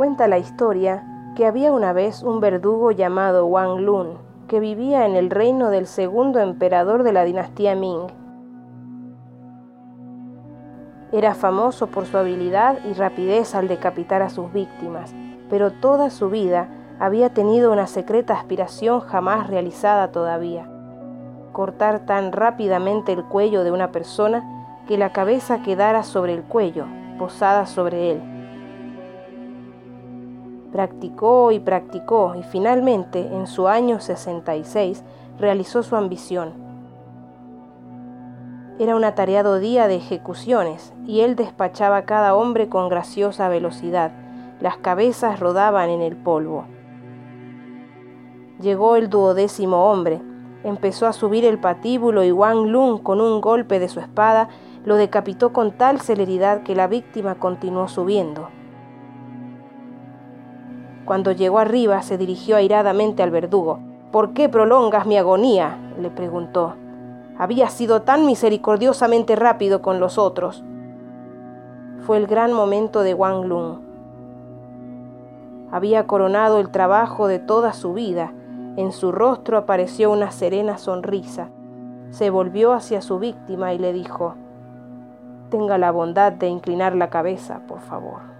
Cuenta la historia que había una vez un verdugo llamado Wang Lun que vivía en el reino del segundo emperador de la dinastía Ming. Era famoso por su habilidad y rapidez al decapitar a sus víctimas, pero toda su vida había tenido una secreta aspiración jamás realizada todavía, cortar tan rápidamente el cuello de una persona que la cabeza quedara sobre el cuello, posada sobre él Practicó y practicó y finalmente, en su año 66, realizó su ambición. Era un atareado día de ejecuciones y él despachaba a cada hombre con graciosa velocidad. Las cabezas rodaban en el polvo. Llegó el duodécimo hombre. Empezó a subir el patíbulo y Wang Lun, con un golpe de su espada, lo decapitó con tal celeridad que la víctima continuó subiendo. Cuando llegó arriba se dirigió airadamente al verdugo. ¿Por qué prolongas mi agonía? le preguntó. Había sido tan misericordiosamente rápido con los otros. Fue el gran momento de Wang Lun. Había coronado el trabajo de toda su vida. En su rostro apareció una serena sonrisa. Se volvió hacia su víctima y le dijo, Tenga la bondad de inclinar la cabeza, por favor.